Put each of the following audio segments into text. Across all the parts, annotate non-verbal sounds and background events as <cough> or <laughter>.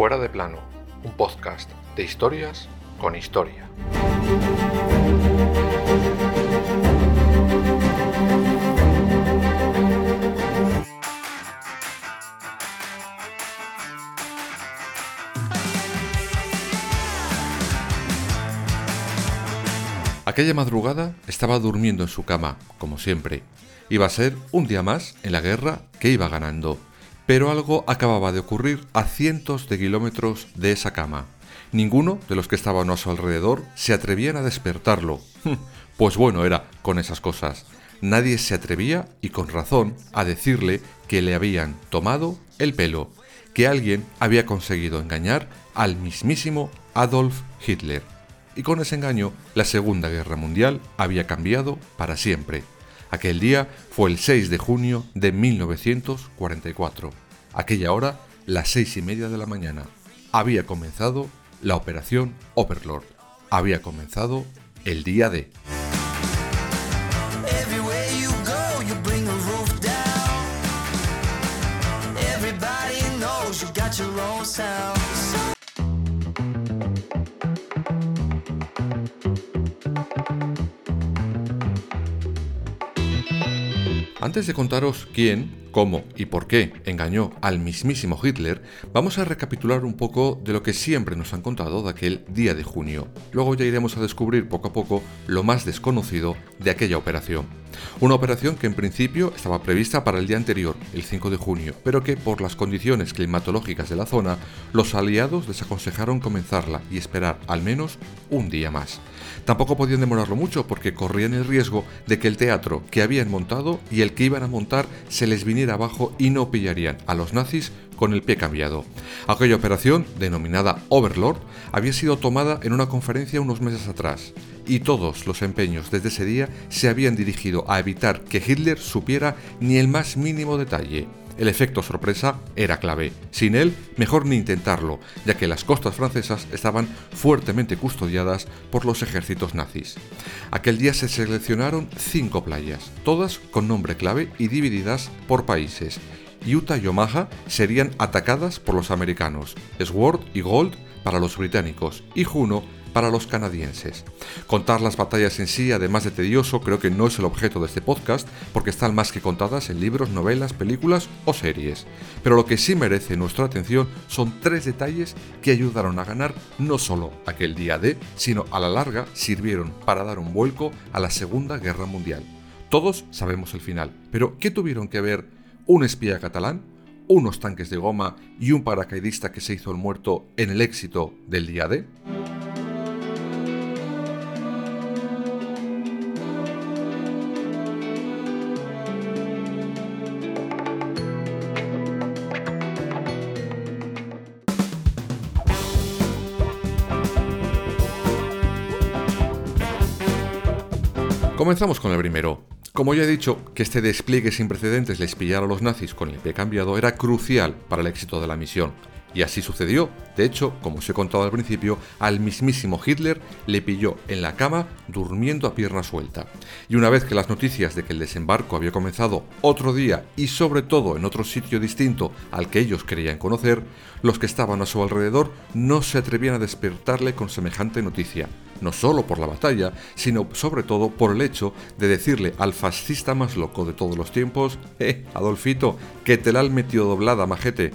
Fuera de plano, un podcast de historias con historia. Aquella madrugada estaba durmiendo en su cama, como siempre. Iba a ser un día más en la guerra que iba ganando. Pero algo acababa de ocurrir a cientos de kilómetros de esa cama. Ninguno de los que estaban a su alrededor se atrevían a despertarlo. <laughs> Pues bueno era con esas cosas. Nadie se atrevía, y con razón, a decirle que le habían tomado el pelo, que alguien había conseguido engañar al mismísimo Adolf Hitler. Y con ese engaño, la Segunda Guerra Mundial había cambiado para siempre. Aquel día fue el 6 de junio de 1944. Aquella hora, las seis y media de la mañana. Había comenzado la operación Overlord. Había comenzado el día de. Antes de contaros quién, cómo y por qué engañó al mismísimo Hitler, vamos a recapitular un poco de lo que siempre nos han contado de aquel día de junio. Luego ya iremos a descubrir poco a poco lo más desconocido de aquella operación. Una operación que en principio estaba prevista para el día anterior, el 5 de junio, pero que por las condiciones climatológicas de la zona, los aliados desaconsejaron comenzarla y esperar al menos un día más. Tampoco podían demorarlo mucho porque corrían el riesgo de que el teatro que habían montado y el que iban a montar se les viniera abajo y no pillarían a los nazis con el pie cambiado. Aquella operación, denominada Overlord, había sido tomada en una conferencia unos meses atrás, y todos los empeños desde ese día se habían dirigido a evitar que Hitler supiera ni el más mínimo detalle. El efecto sorpresa era clave. Sin él, mejor ni intentarlo, ya que las costas francesas estaban fuertemente custodiadas por los ejércitos nazis. Aquel día se seleccionaron cinco playas, todas con nombre clave y divididas por países. Utah y Omaha serían atacadas por los americanos, Sword y Gold para los británicos y Juno para los canadienses. Contar las batallas en sí, además de tedioso, creo que no es el objeto de este podcast, porque están más que contadas en libros, novelas, películas o series. Pero lo que sí merece nuestra atención son tres detalles que ayudaron a ganar no solo aquel día de, sino a la larga sirvieron para dar un vuelco a la Segunda Guerra Mundial. Todos sabemos el final, pero ¿qué tuvieron que ver un espía catalán? unos tanques de goma y un paracaidista que se hizo el muerto en el éxito del día D? Comenzamos con el primero. Como ya he dicho, que este despliegue sin precedentes les pillara a los nazis con el pie cambiado era crucial para el éxito de la misión. Y así sucedió. De hecho, como os he contado al principio, al mismísimo Hitler le pilló en la cama durmiendo a pierna suelta. Y una vez que las noticias de que el desembarco había comenzado otro día y sobre todo en otro sitio distinto al que ellos querían conocer, los que estaban a su alrededor no se atrevían a despertarle con semejante noticia. No solo por la batalla, sino sobre todo por el hecho de decirle al fascista más loco de todos los tiempos, eh, Adolfito, que te la han metido doblada, majete.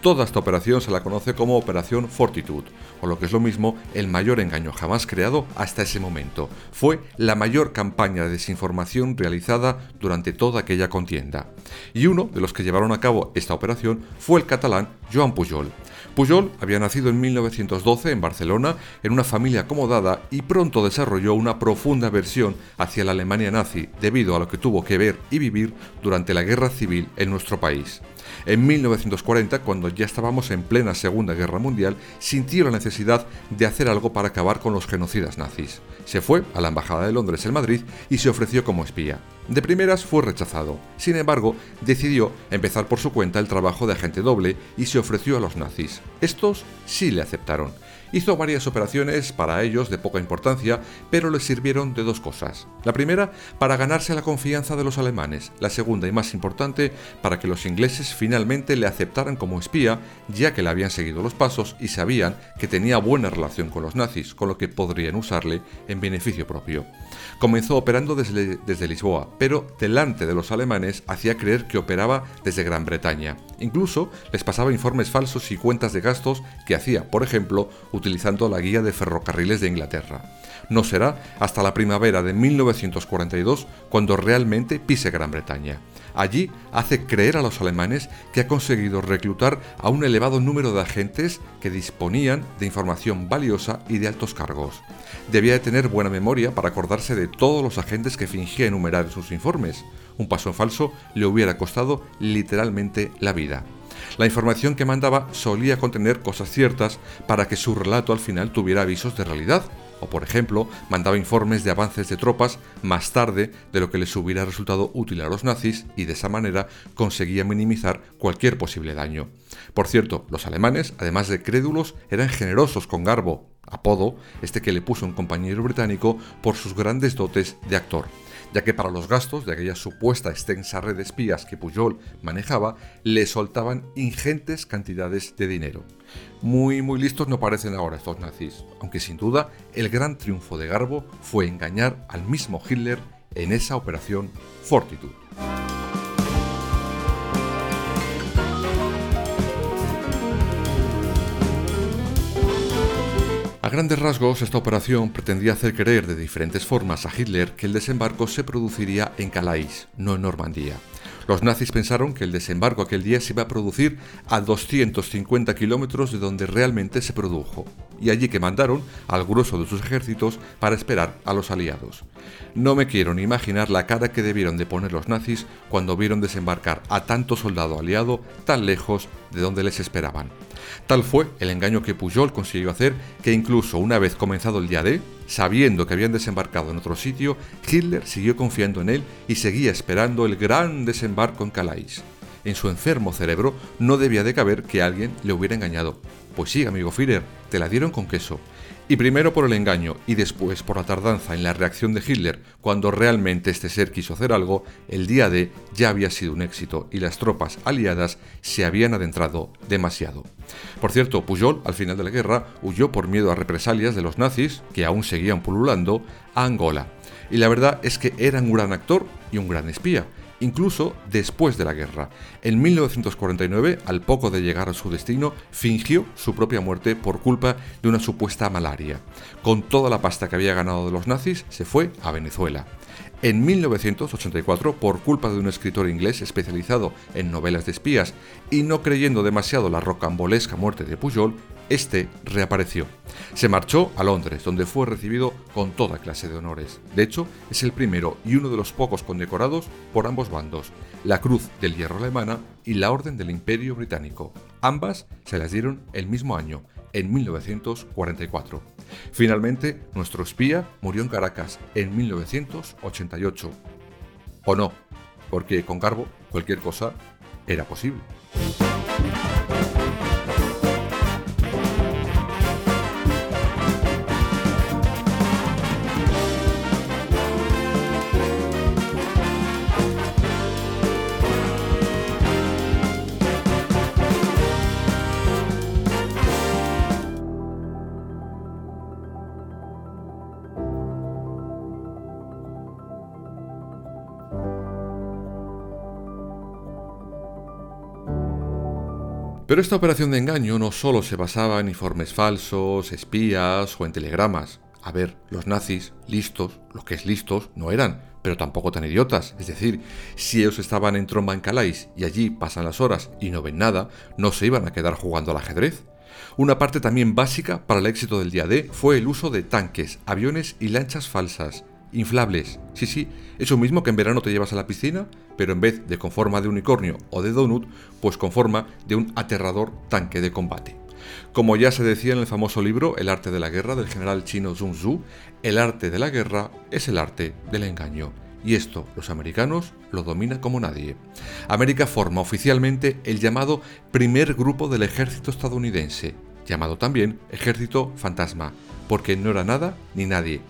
Toda esta operación se la conoce como Operación Fortitude, o lo que es lo mismo, el mayor engaño jamás creado hasta ese momento. Fue la mayor campaña de desinformación realizada durante toda aquella contienda. Y uno de los que llevaron a cabo esta operación fue el catalán Joan Pujol. Pujol había nacido en 1912 en Barcelona en una familia acomodada y pronto desarrolló una profunda aversión hacia la Alemania nazi debido a lo que tuvo que ver y vivir durante la guerra civil en nuestro país. En 1940, cuando ya estábamos en plena Segunda Guerra Mundial, sintió la necesidad de hacer algo para acabar con los genocidas nazis. Se fue a la Embajada de Londres en Madrid y se ofreció como espía. De primeras fue rechazado. Sin embargo, decidió empezar por su cuenta el trabajo de agente doble y se ofreció a los nazis. Estos sí le aceptaron. Hizo varias operaciones para ellos de poca importancia, pero les sirvieron de dos cosas. La primera, para ganarse la confianza de los alemanes. La segunda y más importante, para que los ingleses finalmente le aceptaran como espía, ya que le habían seguido los pasos y sabían que tenía buena relación con los nazis, con lo que podrían usarle en beneficio propio. Comenzó operando desde, Lisboa, pero delante de los alemanes hacía creer que operaba desde Gran Bretaña. Incluso les pasaba informes falsos y cuentas de gastos que hacía, por ejemplo, utilizando la guía de ferrocarriles de Inglaterra. No será hasta la primavera de 1942 cuando realmente pise Gran Bretaña. Allí hace creer a los alemanes que ha conseguido reclutar a un elevado número de agentes que disponían de información valiosa y de altos cargos. Debía de tener buena memoria para acordarse de todos los agentes que fingía enumerar en sus informes. Un paso en falso le hubiera costado literalmente la vida. La información que mandaba solía contener cosas ciertas para que su relato al final tuviera avisos de realidad, o por ejemplo, mandaba informes de avances de tropas más tarde de lo que les hubiera resultado útil a los nazis y de esa manera conseguía minimizar cualquier posible daño. Por cierto, los alemanes, además de crédulos, eran generosos con Garbo, apodo este que le puso un compañero británico por sus grandes dotes de actor ya que para los gastos de aquella supuesta extensa red de espías que Pujol manejaba, le soltaban ingentes cantidades de dinero. Muy, muy listos no parecen ahora estos nazis, aunque sin duda el gran triunfo de Garbo fue engañar al mismo Hitler en esa operación Fortitude. A grandes rasgos, esta operación pretendía hacer creer de diferentes formas a Hitler que el desembarco se produciría en Calais, no en Normandía. Los nazis pensaron que el desembarco aquel día se iba a producir a 250 kilómetros de donde realmente se produjo, y allí que mandaron al grueso de sus ejércitos para esperar a los aliados. No me quiero ni imaginar la cara que debieron de poner los nazis cuando vieron desembarcar a tanto soldado aliado tan lejos de donde les esperaban. Tal fue el engaño que Pujol consiguió hacer que incluso una vez comenzado el día D, sabiendo que habían desembarcado en otro sitio, Hitler siguió confiando en él y seguía esperando el gran desembarco en Calais. En su enfermo cerebro no debía de caber que alguien le hubiera engañado. Pues sí, amigo Führer, te la dieron con queso. Y primero por el engaño y después por la tardanza en la reacción de Hitler cuando realmente este ser quiso hacer algo, el día D ya había sido un éxito y las tropas aliadas se habían adentrado demasiado. Por cierto, Pujol, al final de la guerra, huyó por miedo a represalias de los nazis, que aún seguían pululando, a Angola. Y la verdad es que era un gran actor y un gran espía, incluso después de la guerra. En 1949, al poco de llegar a su destino, fingió su propia muerte por culpa de una supuesta malaria. Con toda la pasta que había ganado de los nazis, se fue a Venezuela. En 1984, por culpa de un escritor inglés especializado en novelas de espías y no creyendo demasiado la rocambolesca muerte de Pujol, este reapareció. Se marchó a Londres, donde fue recibido con toda clase de honores. De hecho, es el primero y uno de los pocos condecorados por ambos bandos, la Cruz del Hierro Alemana y la Orden del Imperio Británico. Ambas se las dieron el mismo año, en 1944. Finalmente, nuestro espía murió en Caracas en 1988. O no, porque con Garbo cualquier cosa era posible. Pero esta operación de engaño no solo se basaba en informes falsos, espías o en telegramas. A ver, los nazis, listos, lo que es listos, no eran, pero tampoco tan idiotas. Es decir, si ellos estaban en Tromba en Calais y allí pasan las horas y no ven nada, no se iban a quedar jugando al ajedrez. Una parte también básica para el éxito del día D fue el uso de tanques, aviones y lanchas falsas inflables. Sí, sí, eso mismo que en verano te llevas a la piscina, pero en vez de con forma de unicornio o de donut, pues con forma de un aterrador tanque de combate. Como ya se decía en el famoso libro El arte de la guerra del general chino Sun Tzu, el arte de la guerra es el arte del engaño. y esto los americanos lo dominan como nadie. América forma oficialmente el llamado primer grupo del ejército estadounidense, llamado también Ejército Fantasma, porque no era nada ni nadie.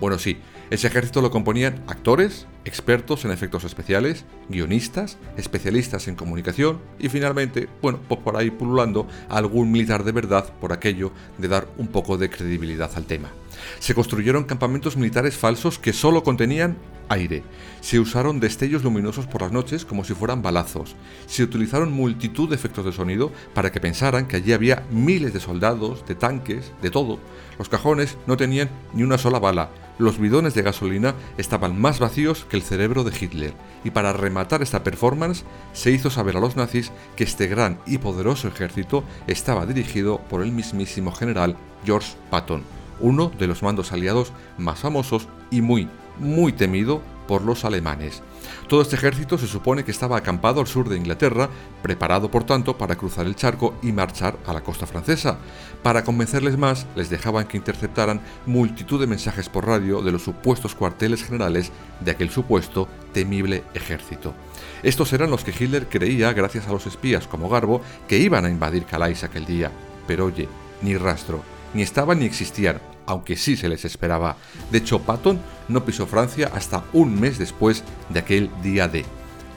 Bueno, sí, ese ejército lo componían actores, expertos en efectos especiales, guionistas, especialistas en comunicación y finalmente, bueno, pues por ahí pululando algún militar de verdad por aquello de dar un poco de credibilidad al tema. Se construyeron campamentos militares falsos que solo contenían aire. Se usaron destellos luminosos por las noches como si fueran balazos. Se utilizaron multitud de efectos de sonido para que pensaran que allí había miles de soldados, de tanques, de todo. Los cajones no tenían ni una sola bala. Los bidones de gasolina estaban más vacíos que el cerebro de Hitler. Y para rematar esta performance, se hizo saber a los nazis que este gran y poderoso ejército estaba dirigido por el mismísimo general George Patton uno de los mandos aliados más famosos y muy, muy temido por los alemanes. Todo este ejército se supone que estaba acampado al sur de Inglaterra, preparado por tanto para cruzar el charco y marchar a la costa francesa. Para convencerles más, les dejaban que interceptaran multitud de mensajes por radio de los supuestos cuarteles generales de aquel supuesto temible ejército. Estos eran los que Hitler creía, gracias a los espías como Garbo, que iban a invadir Calais aquel día. Pero oye, ni rastro, ni estaban ni existían, aunque sí se les esperaba. De hecho, Patton no pisó Francia hasta un mes después de aquel día D.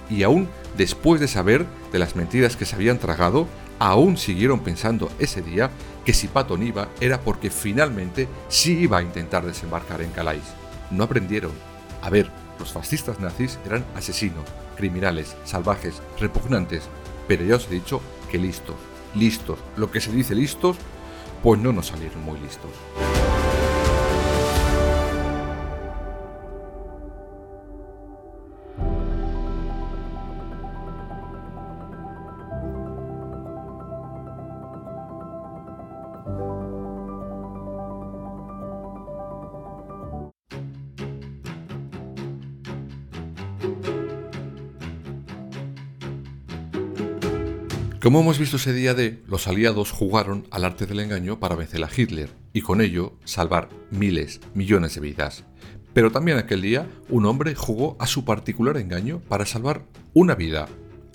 Y aún después de saber de las mentiras que se habían tragado, aún siguieron pensando ese día que si Patton iba era porque finalmente sí iba a intentar desembarcar en Calais. No aprendieron. A ver, los fascistas nazis eran asesinos, criminales, salvajes, repugnantes, pero ya os he dicho que listos, listos, lo que se dice listos, pues no nos salieron muy listos. Como hemos visto ese día de, los aliados jugaron al arte del engaño para vencer a Hitler y con ello salvar miles, millones de vidas. Pero también aquel día un hombre jugó a su particular engaño para salvar una vida,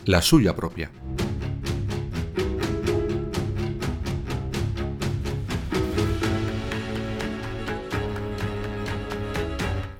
la suya propia.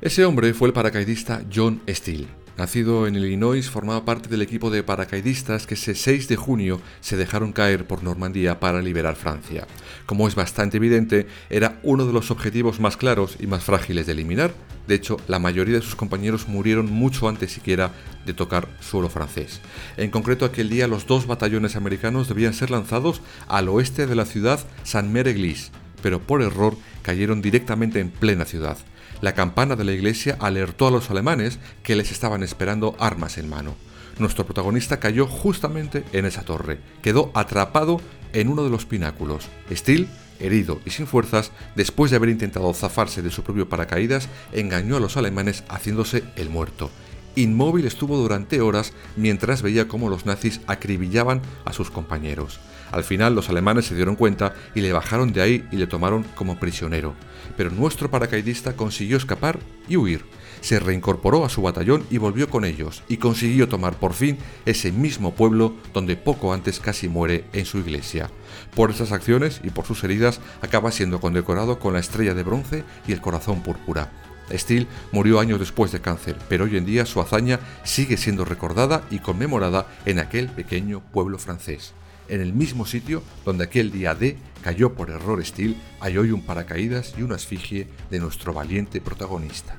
Ese hombre fue el paracaidista John Steele, Nacido en Illinois, formaba parte del equipo de paracaidistas que ese 6 de junio se dejaron caer por Normandía para liberar Francia. Como es bastante evidente, era uno de los objetivos más claros y más frágiles de eliminar. De hecho, la mayoría de sus compañeros murieron mucho antes siquiera de tocar suelo francés. En concreto, aquel día los dos batallones americanos debían ser lanzados al oeste de la ciudad Saint-Mer-Église, pero por error cayeron directamente en plena ciudad la campana de la iglesia alertó a los alemanes que les estaban esperando armas en mano. Nuestro protagonista cayó justamente en esa torre, quedó atrapado en uno de los pináculos. Steele, herido y sin fuerzas, después de haber intentado zafarse de su propio paracaídas, engañó a los alemanes haciéndose el muerto. Inmóvil estuvo durante horas mientras veía cómo los nazis acribillaban a sus compañeros. Al final los alemanes se dieron cuenta y le bajaron de ahí y le tomaron como prisionero. Pero nuestro paracaidista consiguió escapar y huir. Se reincorporó a su batallón y volvió con ellos, y consiguió tomar por fin ese mismo pueblo donde poco antes casi muere en su iglesia. Por esas acciones y por sus heridas acaba siendo condecorado con la estrella de bronce y el corazón púrpura. Steele murió años después de cáncer, pero hoy en día su hazaña sigue siendo recordada y conmemorada en aquel pequeño pueblo francés en el mismo sitio donde aquel día D cayó por error Steel, hay hoy un paracaídas y una esfigie de nuestro valiente protagonista.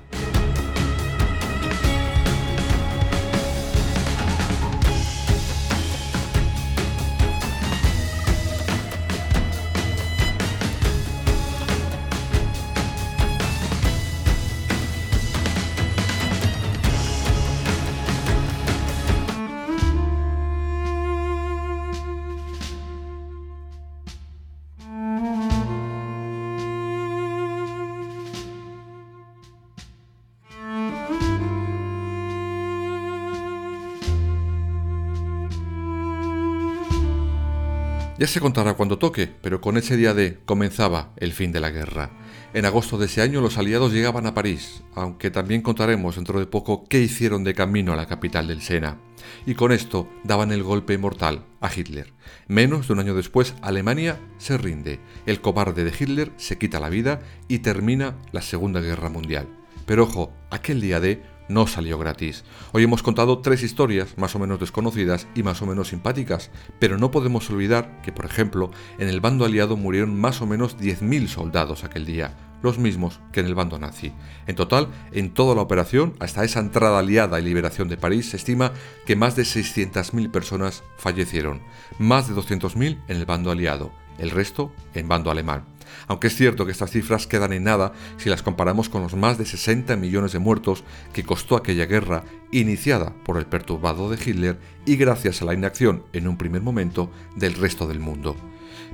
Ya se contará cuando toque, pero con ese día D comenzaba el fin de la guerra. En agosto de ese año los aliados llegaban a París, aunque también contaremos dentro de poco qué hicieron de camino a la capital del Sena. Y con esto daban el golpe mortal a Hitler. Menos de un año después, Alemania se rinde. El cobarde de Hitler se quita la vida y termina la Segunda Guerra Mundial. Pero ojo, aquel día D no salió gratis. Hoy hemos contado tres historias más o menos desconocidas y más o menos simpáticas, pero no podemos olvidar que, por ejemplo, en el bando aliado murieron más o menos 10.000 soldados aquel día, los mismos que en el bando nazi. En total, en toda la operación, hasta esa entrada aliada y liberación de París, se estima que más de 600.000 personas fallecieron, más de 200.000 en el bando aliado, el resto en bando alemán aunque es cierto que estas cifras quedan en nada si las comparamos con los más de 60 millones de muertos que costó aquella guerra iniciada por el perturbado de Hitler y gracias a la inacción en un primer momento del resto del mundo.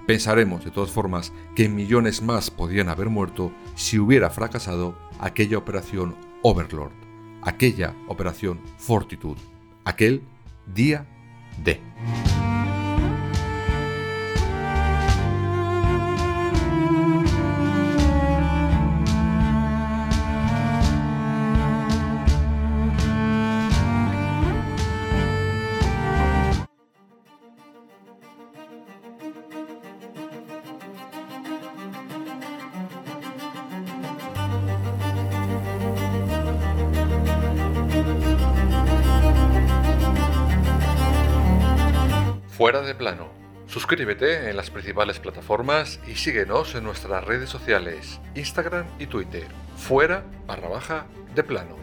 Pensaremos, de todas formas, que millones más podían haber muerto si hubiera fracasado aquella operación Overlord, aquella operación Fortitude, aquel día D. Fuera de plano. Suscríbete en las principales plataformas y síguenos en nuestras redes sociales, Instagram y Twitter. Fuera barra baja de plano.